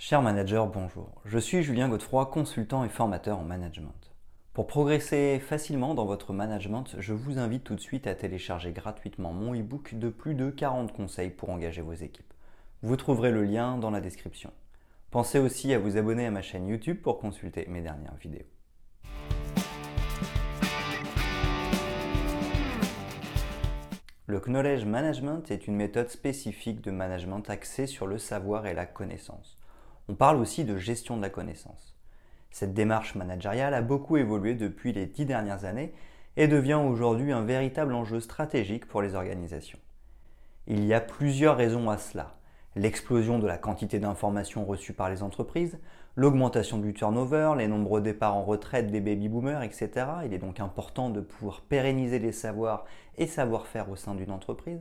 Cher manager, bonjour. Je suis Julien Godefroy, consultant et formateur en management. Pour progresser facilement dans votre management, je vous invite tout de suite à télécharger gratuitement mon e-book de plus de 40 conseils pour engager vos équipes. Vous trouverez le lien dans la description. Pensez aussi à vous abonner à ma chaîne YouTube pour consulter mes dernières vidéos. Le Knowledge Management est une méthode spécifique de management axée sur le savoir et la connaissance. On parle aussi de gestion de la connaissance. Cette démarche managériale a beaucoup évolué depuis les dix dernières années et devient aujourd'hui un véritable enjeu stratégique pour les organisations. Il y a plusieurs raisons à cela l'explosion de la quantité d'informations reçues par les entreprises, l'augmentation du turnover, les nombreux départs en retraite des baby-boomers, etc. Il est donc important de pouvoir pérenniser les savoirs et savoir-faire au sein d'une entreprise.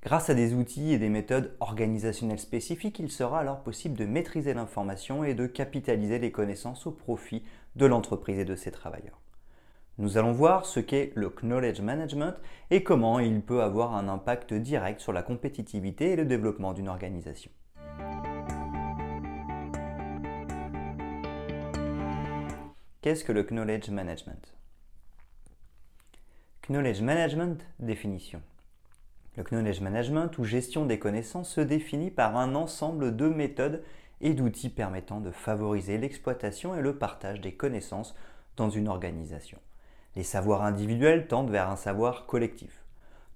Grâce à des outils et des méthodes organisationnelles spécifiques, il sera alors possible de maîtriser l'information et de capitaliser les connaissances au profit de l'entreprise et de ses travailleurs. Nous allons voir ce qu'est le knowledge management et comment il peut avoir un impact direct sur la compétitivité et le développement d'une organisation. Qu'est-ce que le knowledge management? Knowledge management, définition. Le knowledge management ou gestion des connaissances se définit par un ensemble de méthodes et d'outils permettant de favoriser l'exploitation et le partage des connaissances dans une organisation. Les savoirs individuels tendent vers un savoir collectif.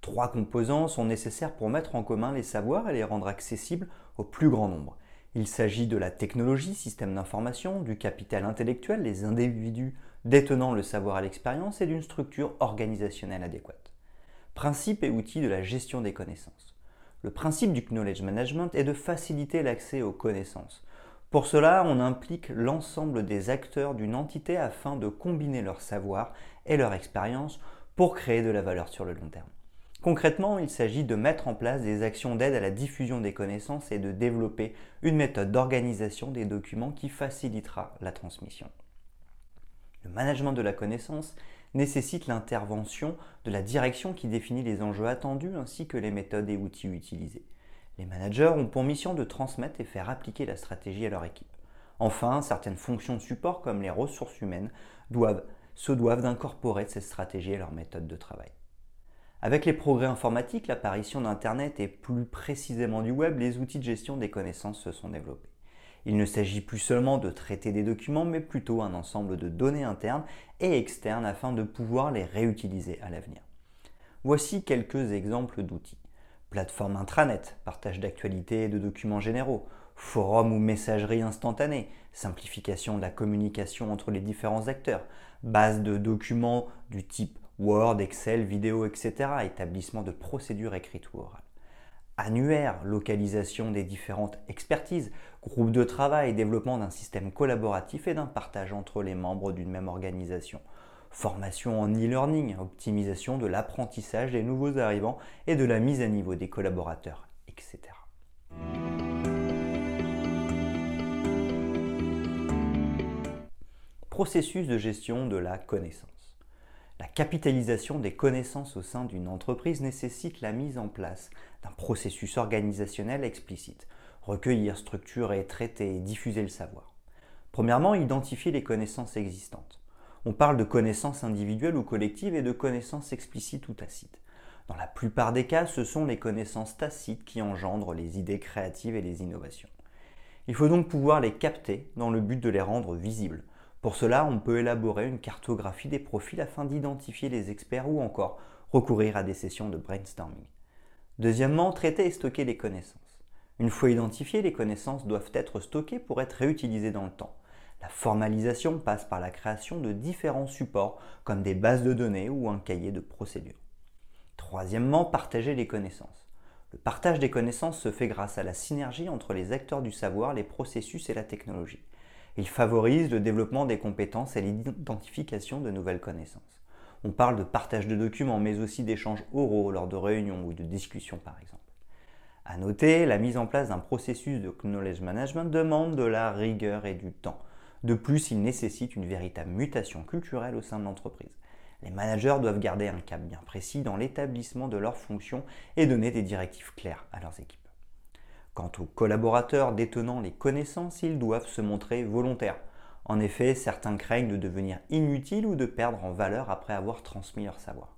Trois composants sont nécessaires pour mettre en commun les savoirs et les rendre accessibles au plus grand nombre. Il s'agit de la technologie, système d'information, du capital intellectuel, les individus détenant le savoir à l'expérience et d'une structure organisationnelle adéquate. Principe et outils de la gestion des connaissances. Le principe du knowledge management est de faciliter l'accès aux connaissances. Pour cela, on implique l'ensemble des acteurs d'une entité afin de combiner leur savoir et leur expérience pour créer de la valeur sur le long terme. Concrètement, il s'agit de mettre en place des actions d'aide à la diffusion des connaissances et de développer une méthode d'organisation des documents qui facilitera la transmission. Le management de la connaissance nécessite l'intervention de la direction qui définit les enjeux attendus ainsi que les méthodes et outils utilisés. Les managers ont pour mission de transmettre et faire appliquer la stratégie à leur équipe. Enfin, certaines fonctions de support comme les ressources humaines doivent, se doivent d'incorporer cette stratégie à leur méthode de travail. Avec les progrès informatiques, l'apparition d'Internet et plus précisément du web, les outils de gestion des connaissances se sont développés. Il ne s'agit plus seulement de traiter des documents, mais plutôt un ensemble de données internes et externes afin de pouvoir les réutiliser à l'avenir. Voici quelques exemples d'outils. Plateforme intranet, partage d'actualités et de documents généraux, forum ou messagerie instantanée, simplification de la communication entre les différents acteurs, base de documents du type Word, Excel, vidéo, etc., établissement de procédures écrites ou orales. Annuaire, localisation des différentes expertises, groupe de travail, développement d'un système collaboratif et d'un partage entre les membres d'une même organisation formation en e-learning, optimisation de l'apprentissage des nouveaux arrivants et de la mise à niveau des collaborateurs, etc. Processus de gestion de la connaissance. La capitalisation des connaissances au sein d'une entreprise nécessite la mise en place d'un processus organisationnel explicite. Recueillir, structurer, traiter et diffuser le savoir. Premièrement, identifier les connaissances existantes. On parle de connaissances individuelles ou collectives et de connaissances explicites ou tacites. Dans la plupart des cas, ce sont les connaissances tacites qui engendrent les idées créatives et les innovations. Il faut donc pouvoir les capter dans le but de les rendre visibles. Pour cela, on peut élaborer une cartographie des profils afin d'identifier les experts ou encore recourir à des sessions de brainstorming. Deuxièmement, traiter et stocker les connaissances. Une fois identifiées, les connaissances doivent être stockées pour être réutilisées dans le temps. La formalisation passe par la création de différents supports comme des bases de données ou un cahier de procédures. Troisièmement, partager les connaissances. Le partage des connaissances se fait grâce à la synergie entre les acteurs du savoir, les processus et la technologie. Il favorise le développement des compétences et l'identification de nouvelles connaissances. On parle de partage de documents, mais aussi d'échanges oraux lors de réunions ou de discussions par exemple. À noter, la mise en place d'un processus de knowledge management demande de la rigueur et du temps. De plus, il nécessite une véritable mutation culturelle au sein de l'entreprise. Les managers doivent garder un cap bien précis dans l'établissement de leurs fonctions et donner des directives claires à leurs équipes. Quant aux collaborateurs détenant les connaissances, ils doivent se montrer volontaires. En effet, certains craignent de devenir inutiles ou de perdre en valeur après avoir transmis leur savoir.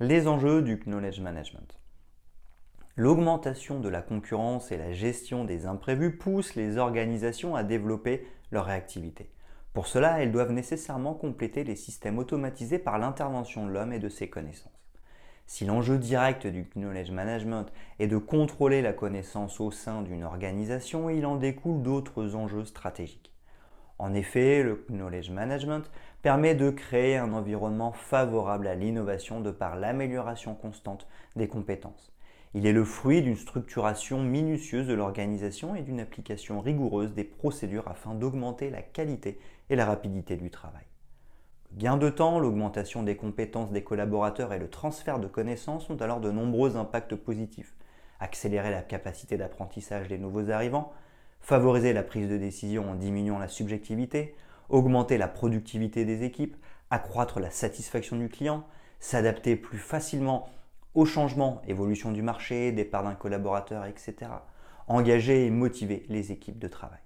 Les enjeux du knowledge management. L'augmentation de la concurrence et la gestion des imprévus poussent les organisations à développer leur réactivité. Pour cela, elles doivent nécessairement compléter les systèmes automatisés par l'intervention de l'homme et de ses connaissances. Si l'enjeu direct du knowledge management est de contrôler la connaissance au sein d'une organisation, il en découle d'autres enjeux stratégiques. En effet, le knowledge management permet de créer un environnement favorable à l'innovation de par l'amélioration constante des compétences. Il est le fruit d'une structuration minutieuse de l'organisation et d'une application rigoureuse des procédures afin d'augmenter la qualité et la rapidité du travail. Le gain de temps, l'augmentation des compétences des collaborateurs et le transfert de connaissances ont alors de nombreux impacts positifs. Accélérer la capacité d'apprentissage des nouveaux arrivants, favoriser la prise de décision en diminuant la subjectivité, augmenter la productivité des équipes, accroître la satisfaction du client, s'adapter plus facilement aux changements, évolution du marché, départ d'un collaborateur, etc. Engager et motiver les équipes de travail.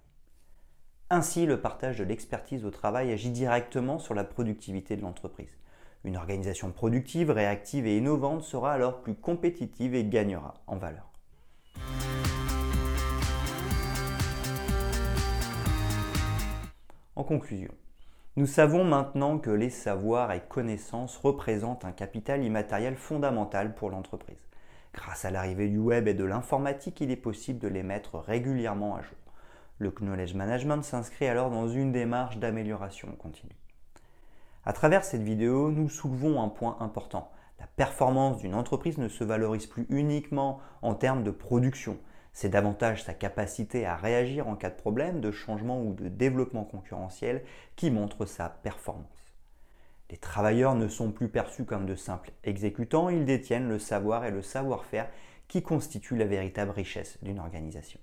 Ainsi, le partage de l'expertise au travail agit directement sur la productivité de l'entreprise. Une organisation productive, réactive et innovante sera alors plus compétitive et gagnera en valeur. En conclusion, nous savons maintenant que les savoirs et connaissances représentent un capital immatériel fondamental pour l'entreprise. Grâce à l'arrivée du web et de l'informatique, il est possible de les mettre régulièrement à jour. Le knowledge management s'inscrit alors dans une démarche d'amélioration continue. À travers cette vidéo, nous soulevons un point important. La performance d'une entreprise ne se valorise plus uniquement en termes de production, c'est davantage sa capacité à réagir en cas de problème, de changement ou de développement concurrentiel qui montre sa performance. Les travailleurs ne sont plus perçus comme de simples exécutants, ils détiennent le savoir et le savoir-faire qui constituent la véritable richesse d'une organisation.